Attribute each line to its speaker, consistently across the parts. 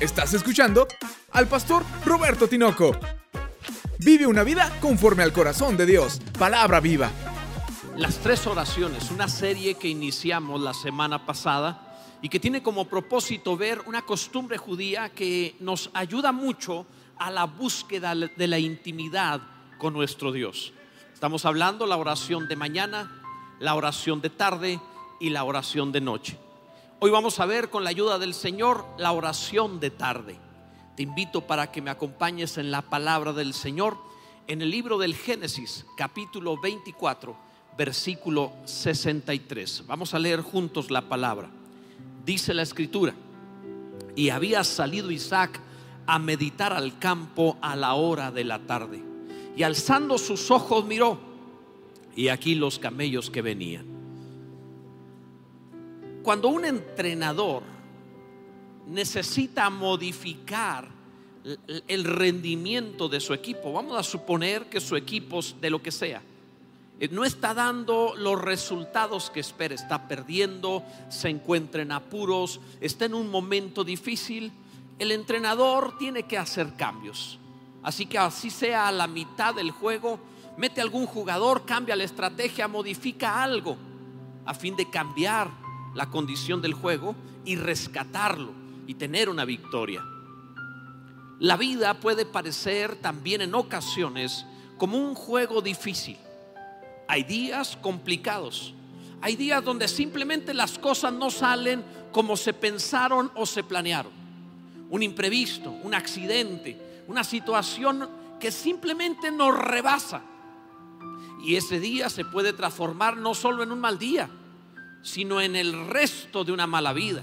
Speaker 1: Estás escuchando al pastor Roberto Tinoco. Vive una vida conforme al corazón de Dios. Palabra viva.
Speaker 2: Las tres oraciones, una serie que iniciamos la semana pasada y que tiene como propósito ver una costumbre judía que nos ayuda mucho a la búsqueda de la intimidad con nuestro Dios. Estamos hablando la oración de mañana, la oración de tarde y la oración de noche. Hoy vamos a ver con la ayuda del Señor la oración de tarde. Te invito para que me acompañes en la palabra del Señor en el libro del Génesis, capítulo 24, versículo 63. Vamos a leer juntos la palabra. Dice la escritura, y había salido Isaac a meditar al campo a la hora de la tarde. Y alzando sus ojos miró, y aquí los camellos que venían cuando un entrenador necesita modificar el rendimiento de su equipo, vamos a suponer que su equipo, de lo que sea, eh, no está dando los resultados que espera, está perdiendo, se encuentra en apuros, está en un momento difícil, el entrenador tiene que hacer cambios. Así que así sea a la mitad del juego, mete algún jugador, cambia la estrategia, modifica algo a fin de cambiar la condición del juego y rescatarlo y tener una victoria. La vida puede parecer también en ocasiones como un juego difícil. Hay días complicados. Hay días donde simplemente las cosas no salen como se pensaron o se planearon. Un imprevisto, un accidente, una situación que simplemente nos rebasa. Y ese día se puede transformar no solo en un mal día, sino en el resto de una mala vida.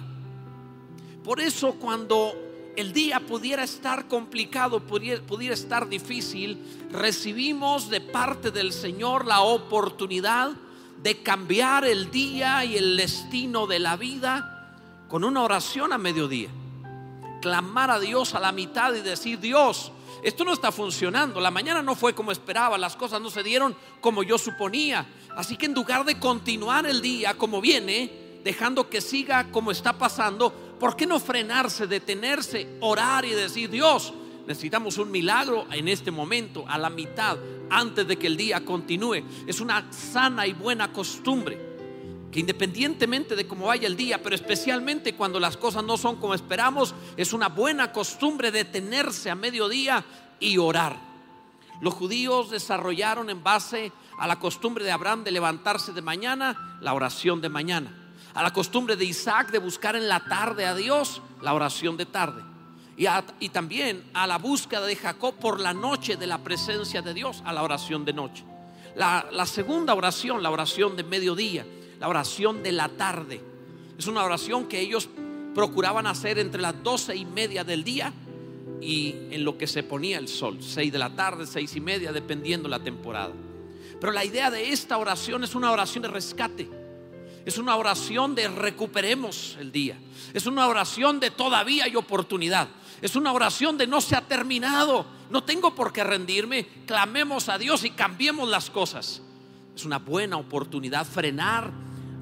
Speaker 2: Por eso cuando el día pudiera estar complicado, pudiera, estar difícil, recibimos de parte del Señor la oportunidad de cambiar el día y el destino de la vida con una oración a mediodía. Clamar a Dios a la mitad y decir, Dios, esto no está funcionando, la mañana no fue como esperaba, las cosas no se dieron como yo suponía. Así que en lugar de continuar el día como viene, dejando que siga como está pasando, ¿por qué no frenarse, detenerse, orar y decir, Dios, necesitamos un milagro en este momento, a la mitad, antes de que el día continúe? Es una sana y buena costumbre que independientemente de cómo vaya el día, pero especialmente cuando las cosas no son como esperamos, es una buena costumbre detenerse a mediodía y orar. Los judíos desarrollaron en base a la costumbre de Abraham de levantarse de mañana, la oración de mañana. A la costumbre de Isaac de buscar en la tarde a Dios, la oración de tarde. Y, también a la búsqueda de Jacob por la noche de la presencia de Dios, a la oración de noche. La, la segunda oración, la oración de mediodía la oración de la tarde. Es una oración que ellos procuraban hacer entre las doce y media del día y en lo que se ponía el sol, seis de la tarde, seis y media, dependiendo la temporada. Pero la idea de esta oración es una oración de rescate. Es una oración de recuperemos el día. Es una oración de todavía hay oportunidad. Es una oración de no se ha terminado. No tengo por qué rendirme. Clamemos a Dios y cambiemos las cosas. Es una buena oportunidad frenar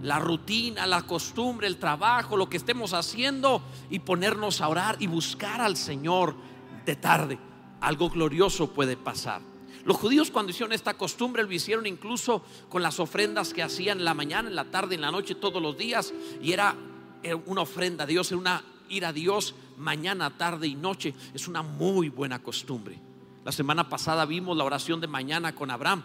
Speaker 2: la rutina, la costumbre, el trabajo, lo que estemos haciendo y ponernos a orar y buscar al Señor de tarde. Algo glorioso puede pasar. Los judíos cuando hicieron esta costumbre lo hicieron incluso con las ofrendas que hacían en la mañana, en la tarde, en la noche, todos los días. Y era una ofrenda a Dios, era una ir a Dios mañana, tarde y noche. Es una muy buena costumbre. La semana pasada vimos la oración de mañana con Abraham.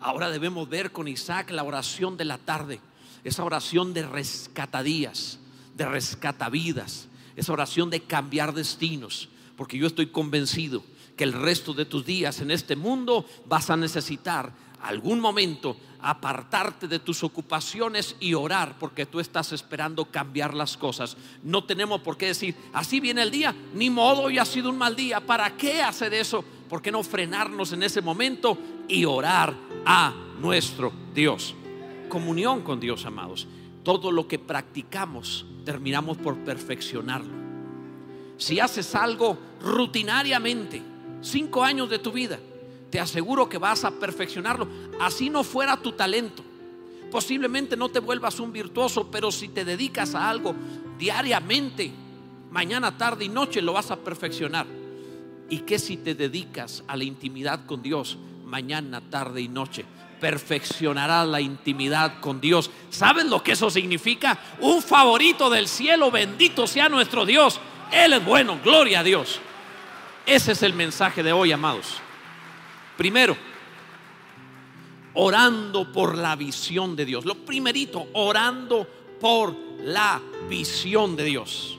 Speaker 2: Ahora debemos ver con Isaac la oración de la tarde esa oración de rescatadías, de rescatavidas, esa oración de cambiar destinos, porque yo estoy convencido que el resto de tus días en este mundo vas a necesitar algún momento apartarte de tus ocupaciones y orar porque tú estás esperando cambiar las cosas. No tenemos por qué decir, así viene el día, ni modo, hoy ha sido un mal día. ¿Para qué hacer eso? ¿Por qué no frenarnos en ese momento y orar a nuestro Dios? comunión con Dios, amados. Todo lo que practicamos terminamos por perfeccionarlo. Si haces algo rutinariamente, cinco años de tu vida, te aseguro que vas a perfeccionarlo. Así no fuera tu talento. Posiblemente no te vuelvas un virtuoso, pero si te dedicas a algo diariamente, mañana, tarde y noche lo vas a perfeccionar. ¿Y qué si te dedicas a la intimidad con Dios mañana, tarde y noche? Perfeccionarás la intimidad con Dios. ¿Sabes lo que eso significa? Un favorito del cielo, bendito sea nuestro Dios. Él es bueno, gloria a Dios. Ese es el mensaje de hoy, amados. Primero, orando por la visión de Dios. Lo primerito, orando por la visión de Dios.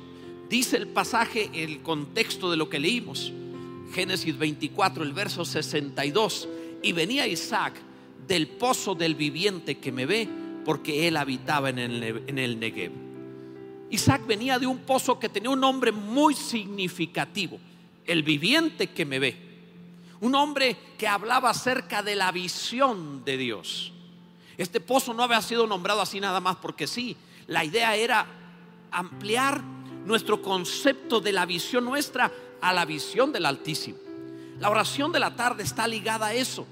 Speaker 2: Dice el pasaje, el contexto de lo que leímos. Génesis 24, el verso 62. Y venía Isaac del pozo del viviente que me ve, porque él habitaba en el, en el Negev. Isaac venía de un pozo que tenía un nombre muy significativo, el viviente que me ve. Un hombre que hablaba acerca de la visión de Dios. Este pozo no había sido nombrado así nada más porque sí. La idea era ampliar nuestro concepto de la visión nuestra a la visión del Altísimo. La oración de la tarde está ligada a eso.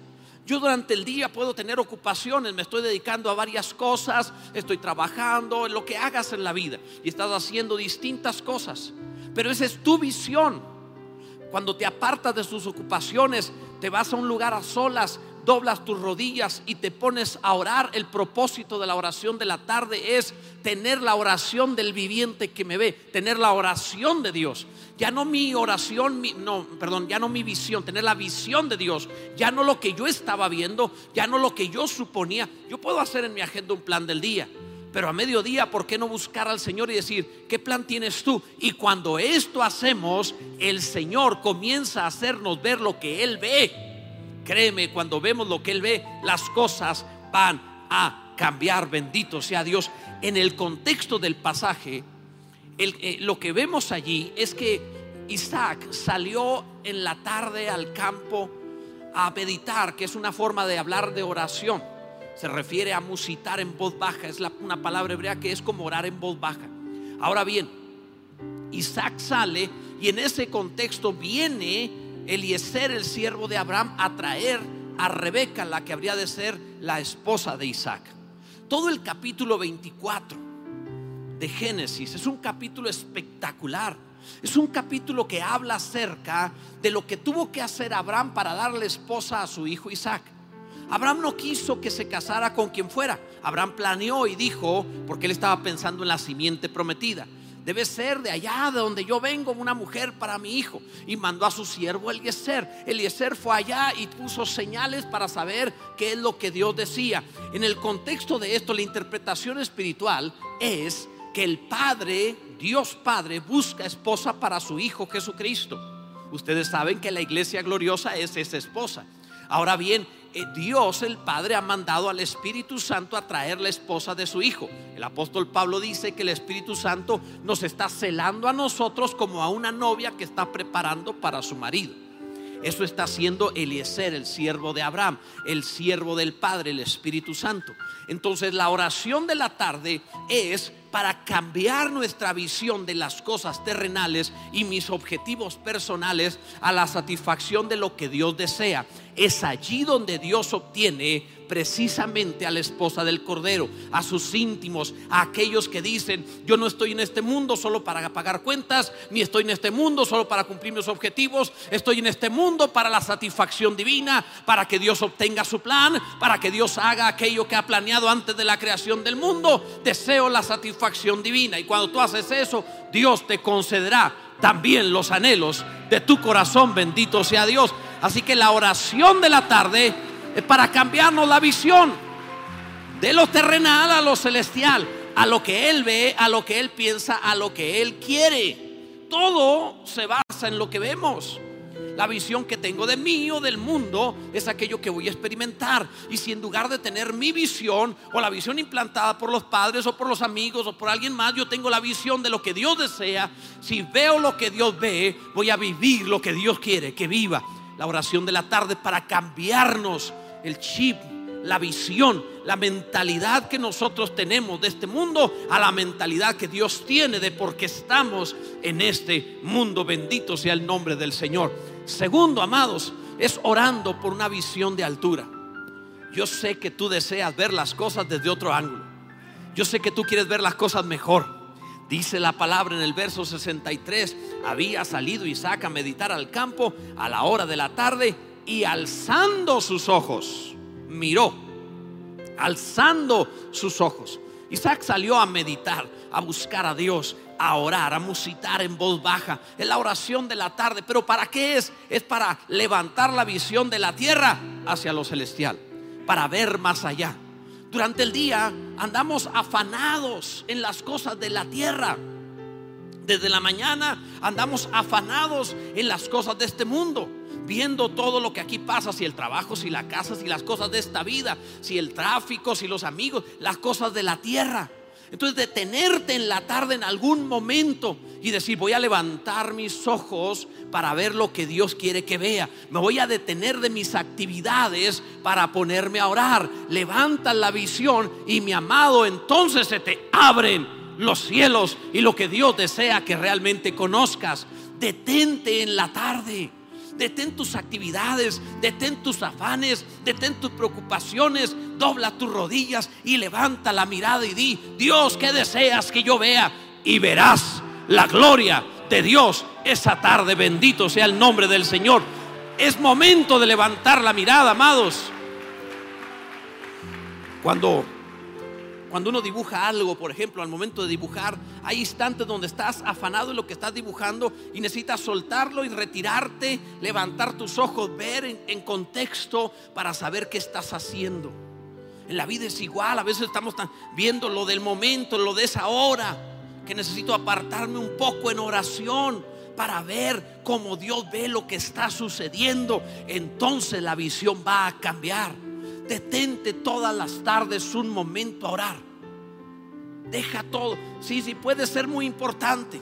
Speaker 2: Yo durante el día puedo tener ocupaciones, me estoy dedicando a varias cosas, estoy trabajando, en lo que hagas en la vida y estás haciendo distintas cosas. Pero esa es tu visión. Cuando te apartas de tus ocupaciones, te vas a un lugar a solas, doblas tus rodillas y te pones a orar. El propósito de la oración de la tarde es tener la oración del viviente que me ve, tener la oración de Dios. Ya no mi oración, no, perdón, ya no mi visión, tener la visión de Dios, ya no lo que yo estaba viendo, ya no lo que yo suponía. Yo puedo hacer en mi agenda un plan del día, pero a mediodía, ¿por qué no buscar al Señor y decir, ¿qué plan tienes tú? Y cuando esto hacemos, el Señor comienza a hacernos ver lo que Él ve. Créeme, cuando vemos lo que Él ve, las cosas van a cambiar. Bendito sea Dios. En el contexto del pasaje, eh, lo que vemos allí es que Isaac salió en la tarde al campo a meditar, que es una forma de hablar de oración. Se refiere a musitar en voz baja, es una palabra hebrea que es como orar en voz baja. Ahora bien, Isaac sale y en ese contexto viene Eliezer, el siervo de Abraham, a traer a Rebeca, la que habría de ser la esposa de Isaac. Todo el capítulo 24 de Génesis es un capítulo espectacular. Es un capítulo que habla acerca de lo que tuvo que hacer Abraham para darle esposa a su hijo Isaac. Abraham no quiso que se casara con quien fuera. Abraham planeó y dijo, porque él estaba pensando en la simiente prometida debe ser de allá de donde yo vengo una mujer para mi hijo. Y mandó a su siervo Eliezer. Eliezer fue allá y puso señales para saber qué es lo que Dios decía. En el contexto de esto, la interpretación espiritual es que el Padre, Dios Padre, busca esposa para su Hijo Jesucristo. Ustedes saben que la iglesia gloriosa es esa esposa. Ahora bien, Dios el Padre ha mandado al Espíritu Santo a traer la esposa de su Hijo. El apóstol Pablo dice que el Espíritu Santo nos está celando a nosotros como a una novia que está preparando para su marido. Eso está haciendo Eliezer, el siervo de Abraham, el siervo del Padre, el Espíritu Santo. Entonces la oración de la tarde es para cambiar nuestra visión de las cosas terrenales y mis objetivos personales a la satisfacción de lo que Dios desea. Es allí donde Dios obtiene precisamente a la esposa del Cordero, a sus íntimos, a aquellos que dicen, yo no estoy en este mundo solo para pagar cuentas, ni estoy en este mundo solo para cumplir mis objetivos, estoy en este mundo para la satisfacción divina, para que Dios obtenga su plan, para que Dios haga aquello que ha planeado antes de la creación del mundo. Deseo la satisfacción divina y cuando tú haces eso, Dios te concederá también los anhelos de tu corazón, bendito sea Dios. Así que la oración de la tarde es para cambiarnos la visión de lo terrenal a lo celestial, a lo que Él ve, a lo que Él piensa, a lo que Él quiere. Todo se basa en lo que vemos. La visión que tengo de mí o del mundo es aquello que voy a experimentar. Y si en lugar de tener mi visión o la visión implantada por los padres o por los amigos o por alguien más, yo tengo la visión de lo que Dios desea, si veo lo que Dios ve, voy a vivir lo que Dios quiere que viva. La oración de la tarde para cambiarnos el chip, la visión, la mentalidad que nosotros tenemos de este mundo a la mentalidad que Dios tiene de por qué estamos en este mundo. Bendito sea el nombre del Señor. Segundo, amados, es orando por una visión de altura. Yo sé que tú deseas ver las cosas desde otro ángulo. Yo sé que tú quieres ver las cosas mejor. Dice la palabra en el verso 63, había salido Isaac a meditar al campo a la hora de la tarde y alzando sus ojos, miró, alzando sus ojos. Isaac salió a meditar, a buscar a Dios, a orar, a musitar en voz baja. Es la oración de la tarde. ¿Pero para qué es? Es para levantar la visión de la tierra hacia lo celestial, para ver más allá. Durante el día andamos afanados en las cosas de la tierra. Desde la mañana andamos afanados en las cosas de este mundo, viendo todo lo que aquí pasa, si el trabajo, si la casa, si las cosas de esta vida, si el tráfico, si los amigos, las cosas de la tierra. Entonces detenerte en la tarde en algún momento y decir, voy a levantar mis ojos para ver lo que Dios quiere que vea. Me voy a detener de mis actividades para ponerme a orar. Levanta la visión y mi amado, entonces se te abren los cielos y lo que Dios desea que realmente conozcas. Detente en la tarde detén tus actividades, detén tus afanes, detén tus preocupaciones, dobla tus rodillas y levanta la mirada y di, Dios, ¿qué deseas que yo vea? Y verás la gloria de Dios esa tarde. Bendito sea el nombre del Señor. Es momento de levantar la mirada, amados. Cuando cuando uno dibuja algo, por ejemplo, al momento de dibujar, hay instantes donde estás afanado en lo que estás dibujando y necesitas soltarlo y retirarte, levantar tus ojos, ver en, contexto para saber qué estás haciendo. En la vida es igual, a veces estamos viendo lo del momento, lo de esa hora, que necesito apartarme un poco en oración para ver cómo Dios ve lo que está sucediendo. Entonces la visión va a cambiar. Detente todas las tardes un momento a orar. Deja todo. Sí, sí, puede ser muy importante.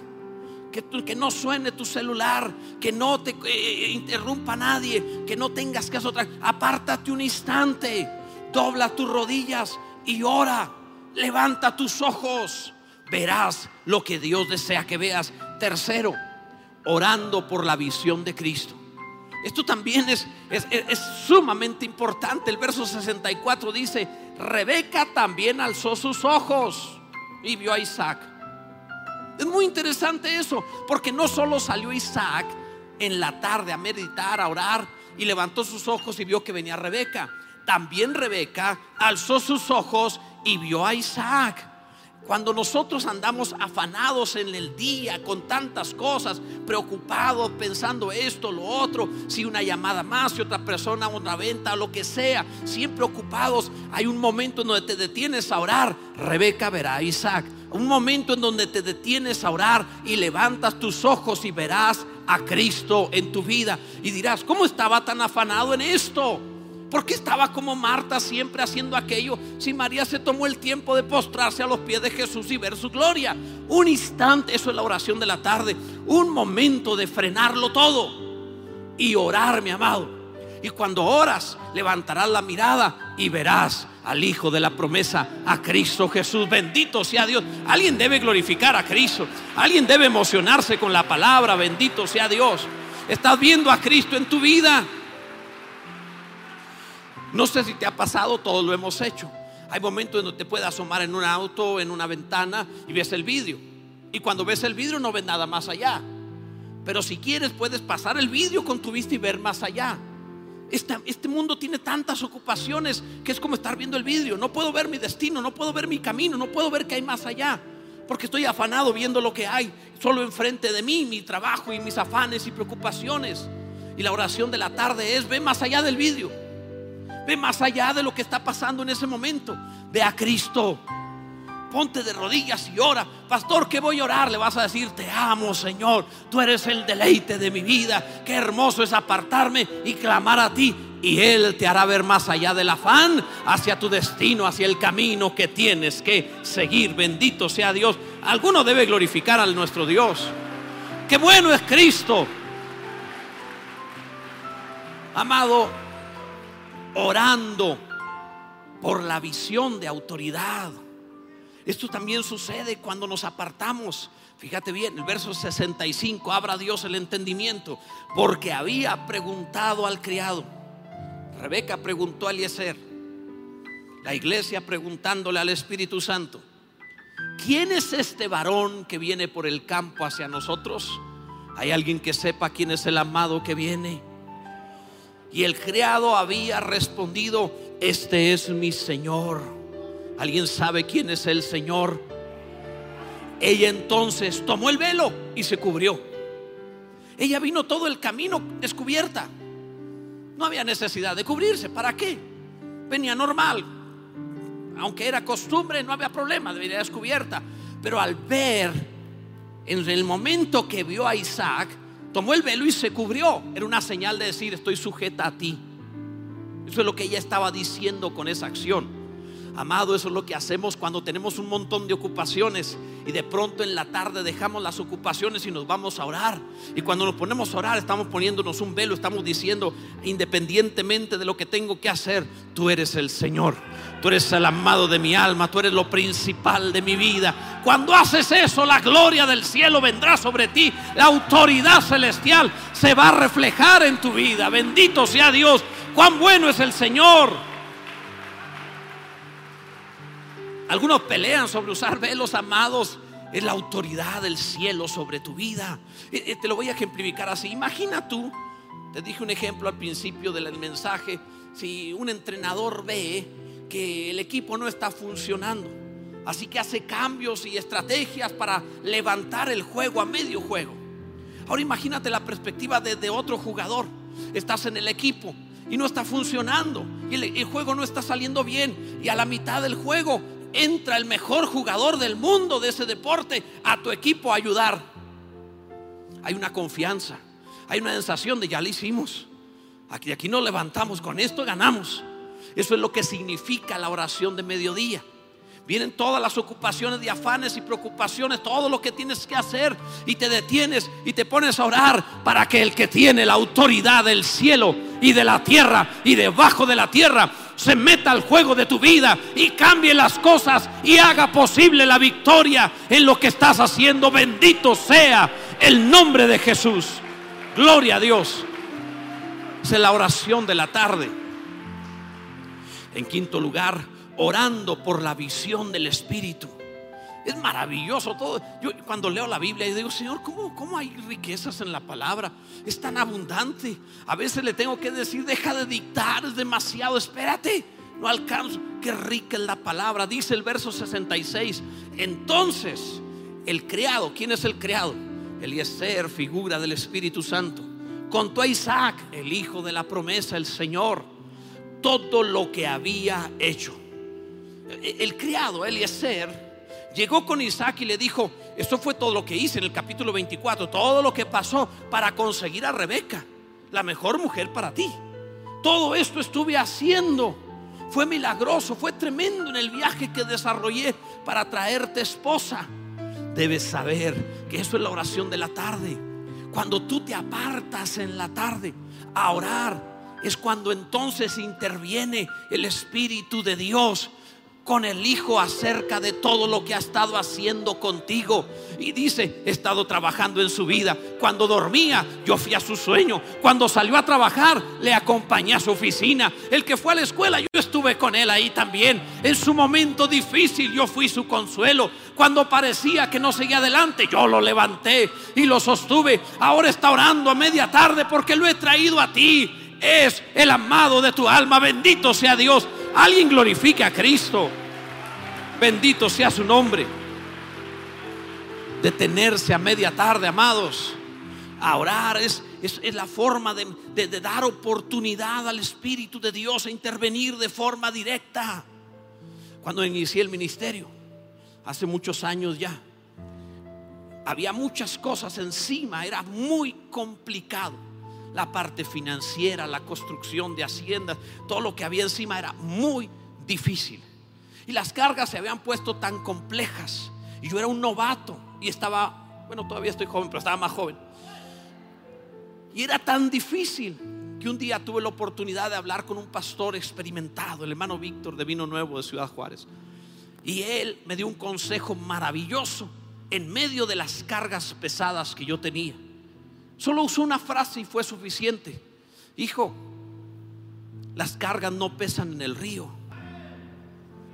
Speaker 2: Que, que no suene tu celular, que no te eh, eh, interrumpa nadie, que no tengas que otra. Apártate un instante, dobla tus rodillas y ora. Levanta tus ojos. Verás lo que Dios desea que veas. Tercero, orando por la visión de Cristo. Esto también es, es, sumamente importante. El verso 64 dice, Rebeca también alzó sus ojos y vio a Isaac. Es muy interesante eso, porque no solo salió Isaac en la tarde a meditar, a orar, y levantó sus ojos y vio que venía Rebeca. También Rebeca alzó sus ojos y vio a Isaac. Cuando nosotros andamos afanados en el día con tantas cosas, preocupados, pensando esto, lo otro, si una llamada más, si otra persona, una venta, lo que sea, siempre ocupados, hay un momento en donde te detienes a orar. Rebeca verá a Isaac. Un momento en donde te detienes a orar y levantas tus ojos y verás a Cristo en tu vida. Y dirás, ¿cómo estaba tan afanado en esto? ¿Por qué estaba como Marta siempre haciendo aquello si María se tomó el tiempo de postrarse a los pies de Jesús y ver su gloria? Un instante, eso es la oración de la tarde, un momento de frenarlo todo y orar, mi amado. Y cuando oras, levantarás la mirada y verás al Hijo de la promesa, a Cristo Jesús. Bendito sea Dios. Alguien debe glorificar a Cristo. Alguien debe emocionarse con la palabra. Bendito sea Dios. Estás viendo a Cristo en tu vida. No sé si te ha pasado, todos lo hemos hecho. Hay momentos en donde te puedes asomar en un auto, en una ventana y ves el vidrio. Y cuando ves el vidrio no ves nada más allá. Pero si quieres puedes pasar el vidrio con tu vista y ver más allá. Este, mundo tiene tantas ocupaciones que es como estar viendo el vidrio. No puedo ver mi destino, no puedo ver mi camino, no puedo ver qué hay más allá. Porque estoy afanado viendo lo que hay solo enfrente de mí, mi trabajo y mis afanes y preocupaciones. Y la oración de la tarde es, ve más allá del vidrio. Ve más allá de lo que está pasando en ese momento. Ve a Cristo. Ponte de rodillas y ora. Pastor, ¿qué voy a orar? Le vas a decir, te amo, Señor. Tú eres el deleite de mi vida. Qué hermoso es apartarme y clamar a ti. Y Él te hará ver más allá del afán, hacia tu destino, hacia el camino que tienes que seguir. Bendito sea Dios. Alguno debe glorificar al nuestro Dios. Qué bueno es Cristo. Amado, orando por la visión de autoridad. Esto también sucede cuando nos apartamos. Fíjate bien, el verso 65, abra Dios el entendimiento, porque había preguntado al criado. Rebeca preguntó a Eliezer, la iglesia preguntándole al Espíritu Santo. ¿quién es este varón que viene por el campo hacia nosotros? ¿Hay alguien que sepa quién es el amado que viene? Y el criado había respondido, este es mi Señor. ¿Alguien sabe quién es el Señor? Ella entonces tomó el velo y se cubrió. Ella vino todo el camino descubierta. No había necesidad de cubrirse. ¿Para qué? Venía normal. Aunque era costumbre, no había problema, debería descubierta. Pero al ver, en el momento que vio a Isaac, tomó el velo y se cubrió. Era una señal de decir, estoy sujeta a ti. Eso es lo que ella estaba diciendo con esa acción. Amado, eso es lo que hacemos cuando tenemos un montón de ocupaciones y de pronto en la tarde dejamos las ocupaciones y nos vamos a orar. Y cuando nos ponemos a orar estamos poniéndonos un velo, estamos diciendo, independientemente de lo que tengo que hacer, tú eres el Señor, tú eres el amado de mi alma, tú eres lo principal de mi vida. Cuando haces eso, la gloria del cielo vendrá sobre ti, la autoridad celestial se va a reflejar en tu vida. Bendito sea Dios, cuán bueno es el Señor. Algunos pelean sobre usar velos amados. Es la autoridad del cielo sobre tu vida. Eh, eh, te lo voy a ejemplificar así. Imagina tú, te dije un ejemplo al principio del mensaje, si un entrenador ve que el equipo no está funcionando, así que hace cambios y estrategias para levantar el juego a medio juego. Ahora imagínate la perspectiva de, otro jugador. Estás en el equipo y no está funcionando y el, juego no está saliendo bien y a la mitad del juego entra el mejor jugador del mundo de ese deporte a tu equipo a ayudar. Hay una confianza, hay una sensación de ya lo hicimos. Aquí, aquí nos levantamos, con esto ganamos. Eso es lo que significa la oración de mediodía. Vienen todas las ocupaciones de afanes y preocupaciones, todo lo que tienes que hacer y te detienes y te pones a orar para que el que tiene la autoridad del cielo y de la tierra y debajo de la tierra se meta al juego de tu vida y cambie las cosas y haga posible la victoria en lo que estás haciendo. Bendito sea el nombre de Jesús. Gloria a Dios. Es la oración de la tarde. En quinto lugar, orando por la visión del Espíritu. Es maravilloso todo. Yo cuando leo la Biblia y digo, Señor, ¿cómo, ¿cómo hay riquezas en la palabra? Es tan abundante. A veces le tengo que decir, deja de dictar, es demasiado, espérate. No alcanzo. Qué rica es la palabra. Dice el verso 66. Entonces, el criado, ¿quién es el criado? Eliezer, figura del Espíritu Santo. Contó a Isaac, el hijo de la promesa, el Señor, todo lo que había hecho. El criado, Eliezer, llegó con Isaac y le dijo, esto fue todo lo que hice en el capítulo 24, todo lo que pasó para conseguir a Rebeca, la mejor mujer para ti. Todo esto estuve haciendo. Fue milagroso, fue tremendo en el viaje que desarrollé para traerte esposa. Debes saber que eso es la oración de la tarde. Cuando tú te apartas en la tarde a orar, es cuando entonces interviene el Espíritu de Dios con el Hijo acerca de todo lo que ha estado haciendo contigo. Y dice, he estado trabajando en su vida. Cuando dormía, yo fui a su sueño. Cuando salió a trabajar, le acompañé a su oficina. El que fue a la escuela, yo estuve con él ahí también. En su momento difícil, yo fui su consuelo. Cuando parecía que no seguía adelante, yo lo levanté y lo sostuve. Ahora está orando a media tarde porque lo he traído a ti. Es el amado de tu alma. Bendito sea Dios. Alguien glorifique a Cristo. Bendito sea su nombre. Detenerse a media tarde, amados. A orar es, es, la forma de, de dar oportunidad al Espíritu de Dios a intervenir de forma directa. Cuando inicié el ministerio, hace muchos años ya, había muchas cosas encima, era muy complicado la parte financiera, la construcción de haciendas, todo lo que había encima era muy difícil. Y las cargas se habían puesto tan complejas. Y yo era un novato y estaba, bueno, todavía estoy joven, pero estaba más joven. Y era tan difícil que un día tuve la oportunidad de hablar con un pastor experimentado, el hermano Víctor de Vino Nuevo de Ciudad Juárez. Y él me dio un consejo maravilloso en medio de las cargas pesadas que yo tenía. Solo usó una frase y fue suficiente. Hijo, las cargas no pesan en el río.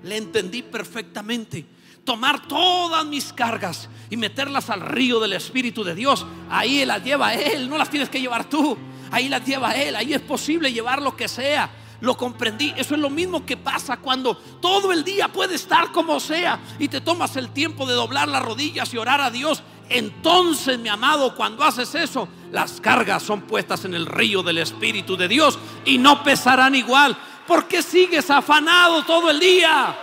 Speaker 2: Le entendí perfectamente. tomar todas mis cargas y meterlas al río del Espíritu de Dios. Ahí las lleva Él, no las tienes que llevar tú. Ahí las lleva Él, ahí es posible llevar lo que sea. Lo comprendí. Eso es lo mismo que pasa cuando todo el día puede estar como sea y te tomas el tiempo de doblar las rodillas y orar a Dios. Entonces, mi amado, cuando haces eso, las cargas son puestas en el río del Espíritu de Dios y no pesarán igual. ¿Por qué sigues afanado todo el día?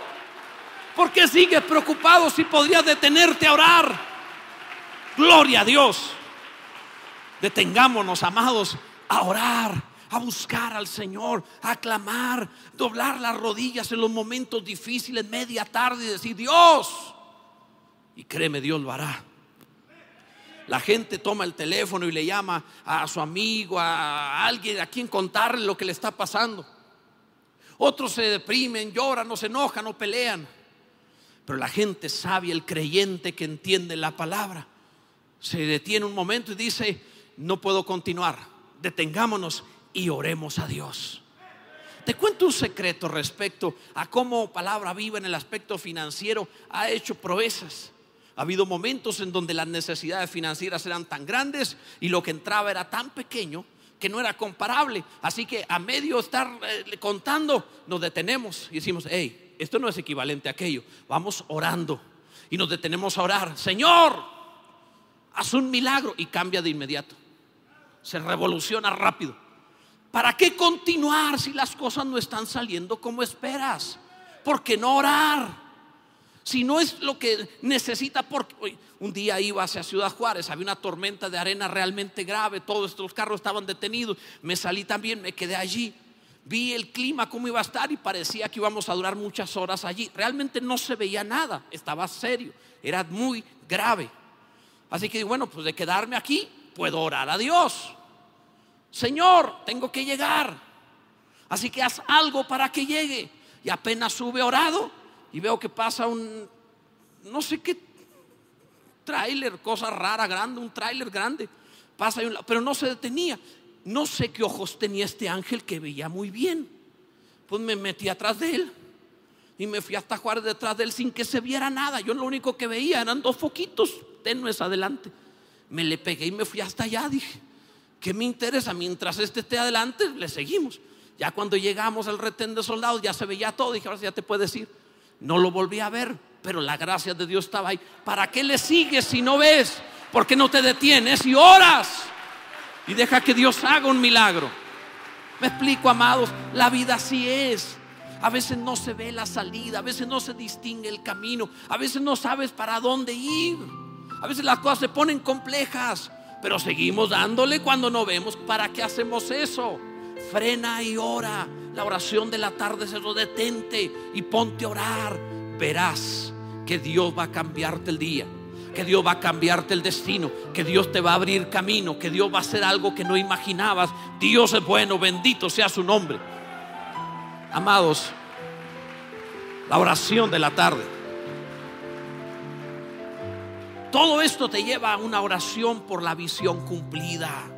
Speaker 2: ¿Por qué sigues preocupado si podrías detenerte a orar? Gloria a Dios. Detengámonos, amados, a orar, a buscar al Señor, a clamar, doblar las rodillas en los momentos difíciles, media tarde y decir, Dios. Y créeme, Dios lo hará. La gente toma el teléfono y le llama a su amigo, a alguien a quien contarle lo que le está pasando. Otros se deprimen, lloran, no se enojan, no pelean. Pero la gente sabia, el creyente que entiende la palabra, se detiene un momento y dice, no puedo continuar, detengámonos y oremos a Dios. Te cuento un secreto respecto a cómo Palabra Viva en el aspecto financiero ha hecho proezas. Ha habido momentos en donde las necesidades financieras eran tan grandes y lo que entraba era tan pequeño que no era comparable. Así que a medio estar eh, contando, nos detenemos y decimos, hey, esto no es equivalente a aquello. Vamos orando y nos detenemos a orar. Señor, haz un milagro y cambia de inmediato. Se revoluciona rápido. ¿Para qué continuar si las cosas no están saliendo como esperas? ¿Por qué no orar? Si no es lo que necesita, porque un día iba hacia Ciudad Juárez, había una tormenta de arena realmente grave, todos estos carros estaban detenidos, me salí también, me quedé allí, vi el clima, cómo iba a estar y parecía que íbamos a durar muchas horas allí. Realmente no se veía nada, estaba serio, era muy grave. Así que bueno, pues de quedarme aquí, puedo orar a Dios. Señor, tengo que llegar. Así que haz algo para que llegue. Y apenas sube orado y veo que pasa un, no sé qué tráiler, cosa rara, grande, un tráiler grande. Pasa, pero no se detenía. No sé qué ojos tenía este ángel que veía muy bien. Pues me metí atrás de él y me fui hasta jugar detrás de él sin que se viera nada. Yo lo único que veía eran dos foquitos tenues adelante. Me le pegué y me fui hasta allá. Dije, ¿qué me interesa? Mientras este esté adelante, le seguimos. Ya cuando llegamos al retén de soldados, ya se veía todo. Dije, ahora ya te puedes ir. No lo volví a ver, pero la gracia de Dios estaba ahí. ¿Para qué le sigues si no ves? ¿Por qué no te detienes y oras? Y deja que Dios haga un milagro. Me explico, amados, la vida así es. A veces no se ve la salida, a veces no se distingue el camino, a veces no sabes para dónde ir. A veces las cosas se ponen complejas, pero seguimos dándole cuando no vemos. ¿Para qué hacemos eso? Frena y ora. La oración de la tarde se lo detente y ponte a orar. Verás que Dios va a cambiarte el día, que Dios va a cambiarte el destino, que Dios te va a abrir camino, que Dios va a hacer algo que no imaginabas. Dios es bueno, bendito sea su nombre. Amados, la oración de la tarde. Todo esto te lleva a una oración por la visión cumplida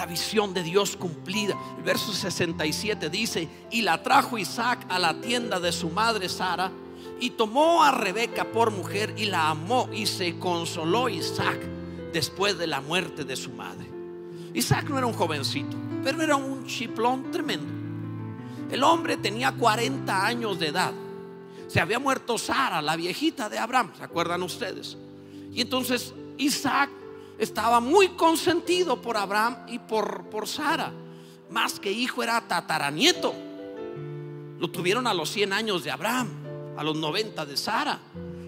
Speaker 2: la visión de Dios cumplida. El verso 67 dice, y la trajo Isaac a la tienda de su madre Sara, y tomó a Rebeca por mujer y la amó, y se consoló Isaac después de la muerte de su madre. Isaac no era un jovencito, pero era un chiplón tremendo. El hombre tenía 40 años de edad. Se había muerto Sara, la viejita de Abraham, ¿se acuerdan ustedes? Y entonces Isaac estaba muy consentido por Abraham y por, por Sara. Más que hijo era tataranieto. Lo tuvieron a los 100 años de Abraham, a los 90 de Sara.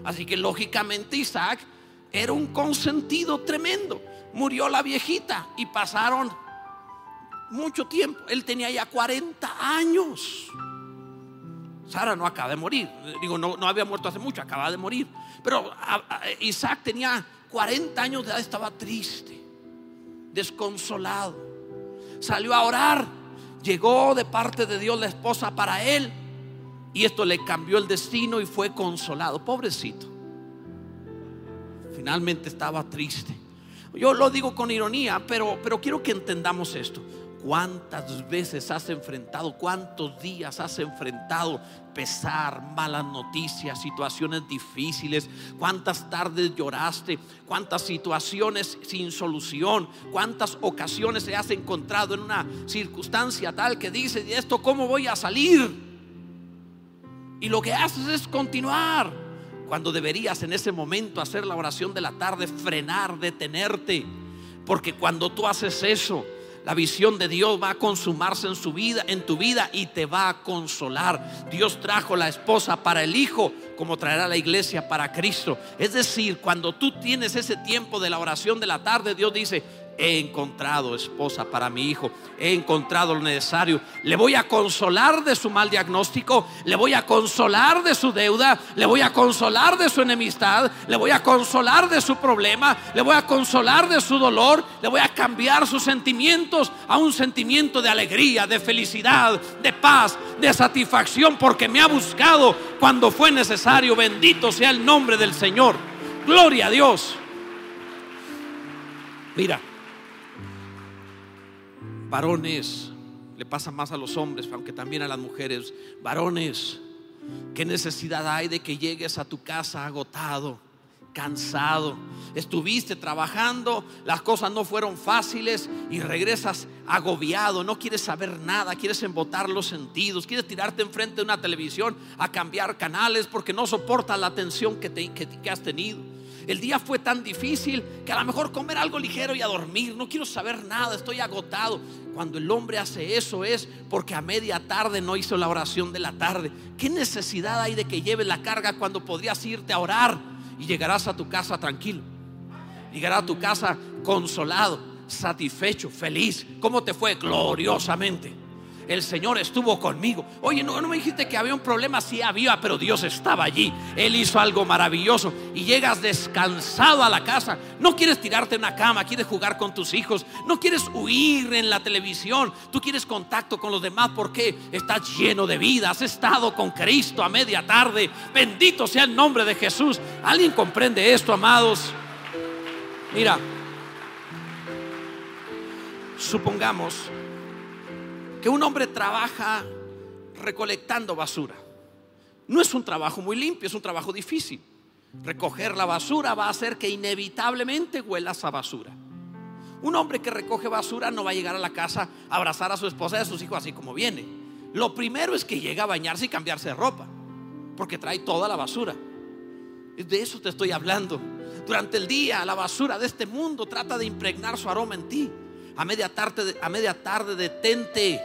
Speaker 2: Así que lógicamente Isaac era un consentido tremendo. Murió la viejita y pasaron mucho tiempo. Él tenía ya 40 años. Sara no acaba de morir. Digo, no, no había muerto hace mucho, acaba de morir. Pero Isaac tenía 40 años de edad estaba triste, desconsolado. Salió a orar, llegó de parte de Dios la esposa para él y esto le cambió el destino y fue consolado. Pobrecito. Finalmente estaba triste. Yo lo digo con ironía, pero, pero quiero que entendamos esto. ¿Cuántas veces has enfrentado, cuántos días has enfrentado pesar, malas noticias, situaciones difíciles? ¿Cuántas tardes lloraste? ¿Cuántas situaciones sin solución? ¿Cuántas ocasiones te has encontrado en una circunstancia tal que dices, ¿y esto cómo voy a salir? Y lo que haces es continuar. Cuando deberías en ese momento hacer la oración de la tarde, frenar, detenerte. Porque cuando tú haces eso, la visión de Dios va a consumarse en su vida, en tu vida y te va a consolar. Dios trajo la esposa para el hijo, como traerá la iglesia para Cristo. Es decir, cuando tú tienes ese tiempo de la oración de la tarde, Dios dice, he encontrado esposa para mi hijo, he encontrado lo necesario. Le voy a consolar de su mal diagnóstico, le voy a consolar de su deuda, le voy a consolar de su enemistad, le voy a consolar de su problema, le voy a consolar de su dolor, le voy a cambiar sus sentimientos a un sentimiento de alegría, de felicidad, de paz, de satisfacción, porque me ha buscado cuando fue necesario. Bendito sea el nombre del Señor. Gloria a Dios. Mira, varones, le pasa más a los hombres, aunque también a las mujeres, varones, ¿qué necesidad hay de que llegues a tu casa agotado? cansado, estuviste trabajando, las cosas no fueron fáciles y regresas agobiado, no quieres saber nada, quieres embotar los sentidos, quieres tirarte enfrente de una televisión a cambiar canales porque no soportas la atención que, te, que has tenido. El día fue tan difícil que a lo mejor comer algo ligero y a dormir. No quiero saber nada, estoy agotado. Cuando el hombre hace eso es porque a media tarde no hizo la oración de la tarde. ¿Qué necesidad hay de que lleves la carga cuando podrías irte a orar y llegarás a tu casa tranquilo? Llegarás a tu casa consolado, satisfecho, feliz. ¿Cómo te fue? Gloriosamente el Señor estuvo conmigo. Oye, no, me dijiste que había un problema, sí había, pero Dios estaba allí. Él hizo algo maravilloso y llegas descansado a la casa. No quieres tirarte en una cama, quieres jugar con tus hijos, no quieres huir en la televisión, tú quieres contacto con los demás porque estás lleno de vida, has estado con Cristo a media tarde. Bendito sea el nombre de Jesús. ¿Alguien comprende esto, amados? Mira, supongamos que un hombre trabaja recolectando basura. No es un trabajo muy limpio, es un trabajo difícil. Recoger la basura va a hacer que inevitablemente huelas a basura. Un hombre que recoge basura no va a llegar a la casa a abrazar a su esposa y a sus hijos así como viene. Lo primero es que llega a bañarse y cambiarse de ropa, porque trae toda la basura. De eso te estoy hablando. Durante el día, la basura de este mundo trata de impregnar su aroma en ti. A media tarde, a media tarde detente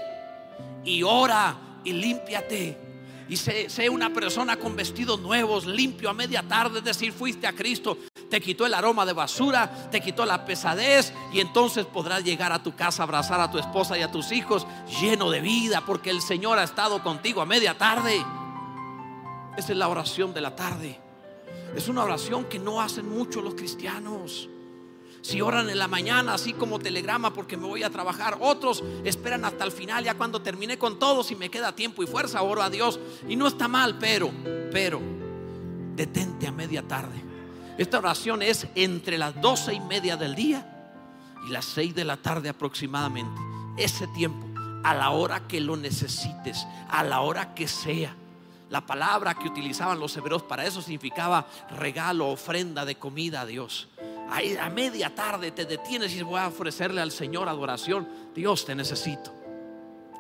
Speaker 2: y ora y límpiate. Y sé, una persona con vestidos nuevos, limpio a media tarde, es decir, fuiste a Cristo, te quitó el aroma de basura, te quitó la pesadez y entonces podrás llegar a tu casa, abrazar a tu esposa y a tus hijos lleno de vida porque el Señor ha estado contigo a media tarde. Esa es la oración de la tarde. Es una oración que no hacen mucho los cristianos. Si oran en la mañana, así como telegrama, porque me voy a trabajar. Otros esperan hasta el final, ya cuando termine con todo, si me queda tiempo y fuerza, oro a Dios. Y no está mal, pero, pero, detente a media tarde. Esta oración es entre las doce y media del día y las seis de la tarde aproximadamente. Ese tiempo, a la hora que lo necesites, a la hora que sea. La palabra que utilizaban los hebreos para eso significaba regalo, ofrenda de comida a Dios a media tarde te detienes y voy a ofrecerle al Señor adoración, Dios te necesito.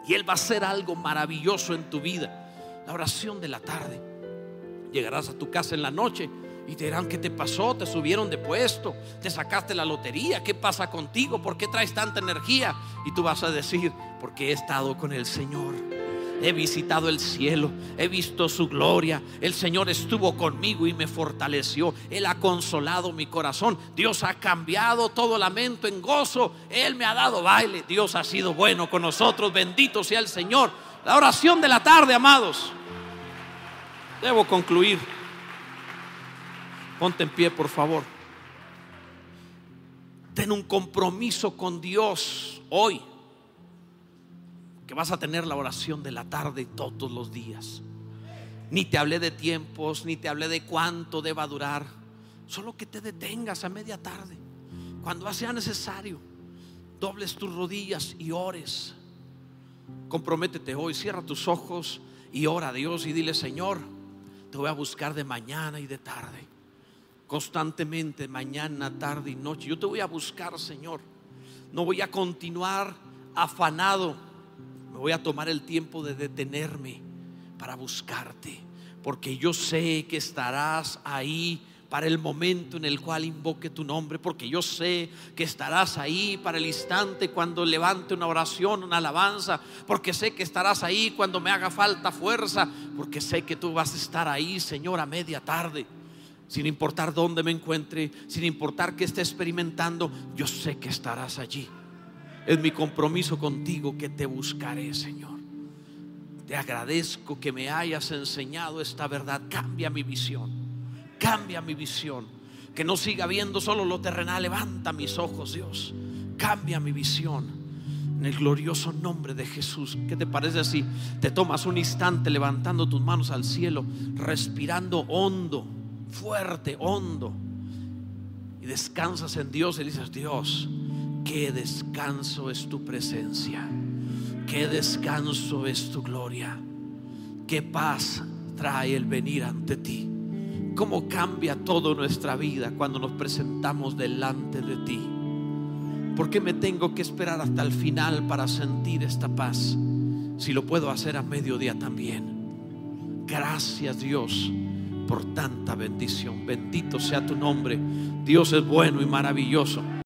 Speaker 2: Y Él va a hacer algo maravilloso en tu vida. La oración de la tarde. Llegarás a tu casa en la noche y te dirán, ¿qué te pasó? Te subieron de puesto, te sacaste la lotería, ¿qué pasa contigo? ¿Por qué traes tanta energía? Y tú vas a decir, porque he estado con el Señor he visitado el cielo, he visto su gloria. El Señor estuvo conmigo y me fortaleció. Él ha consolado mi corazón. Dios ha cambiado todo lamento en gozo. Él me ha dado baile. Dios ha sido bueno con nosotros. Bendito sea el Señor. La oración de la tarde, amados. Debo concluir. Ponte en pie, por favor. Ten un compromiso con Dios hoy que vas a tener la oración de la tarde todos los días. Ni te hablé de tiempos, ni te hablé de cuánto deba durar. Solo que te detengas a media tarde, cuando sea necesario. dobles tus rodillas y ores. Comprométete hoy, cierra tus ojos y ora a Dios y dile, Señor, te voy a buscar de mañana y de tarde. Constantemente, mañana, tarde y noche. Yo te voy a buscar, Señor. No voy a continuar afanado. Voy a tomar el tiempo de detenerme para buscarte. Porque yo sé que estarás ahí para el momento en el cual invoque tu nombre, porque yo sé que estarás ahí para el instante cuando levante una oración, una alabanza, porque sé que estarás ahí cuando me haga falta fuerza, porque sé que tú vas a estar ahí, Señor, a media tarde. Sin importar dónde me encuentre, sin importar que esté experimentando, yo sé que estarás allí. Es mi compromiso contigo que te buscaré, Señor. Te agradezco que me hayas enseñado esta verdad. Cambia mi visión Cambia mi visión. Que no siga viendo solo lo terrenal. Levanta mis ojos, Dios. Cambia mi visión. En el glorioso nombre de Jesús. ¿Qué te parece si te tomas un instante levantando tus manos al cielo, respirando hondo, fuerte, hondo? Y descansas en Dios y dices, Dios, qué descanso es tu presencia. Qué descanso es tu gloria. Qué paz trae el venir ante ti cómo cambia toda nuestra vida cuando nos presentamos delante de ti. ¿Por qué me tengo que esperar hasta el final para sentir esta paz? Si lo puedo hacer a mediodía también. Gracias Dios por tanta bendición. Bendito sea tu nombre. Dios es bueno y maravilloso.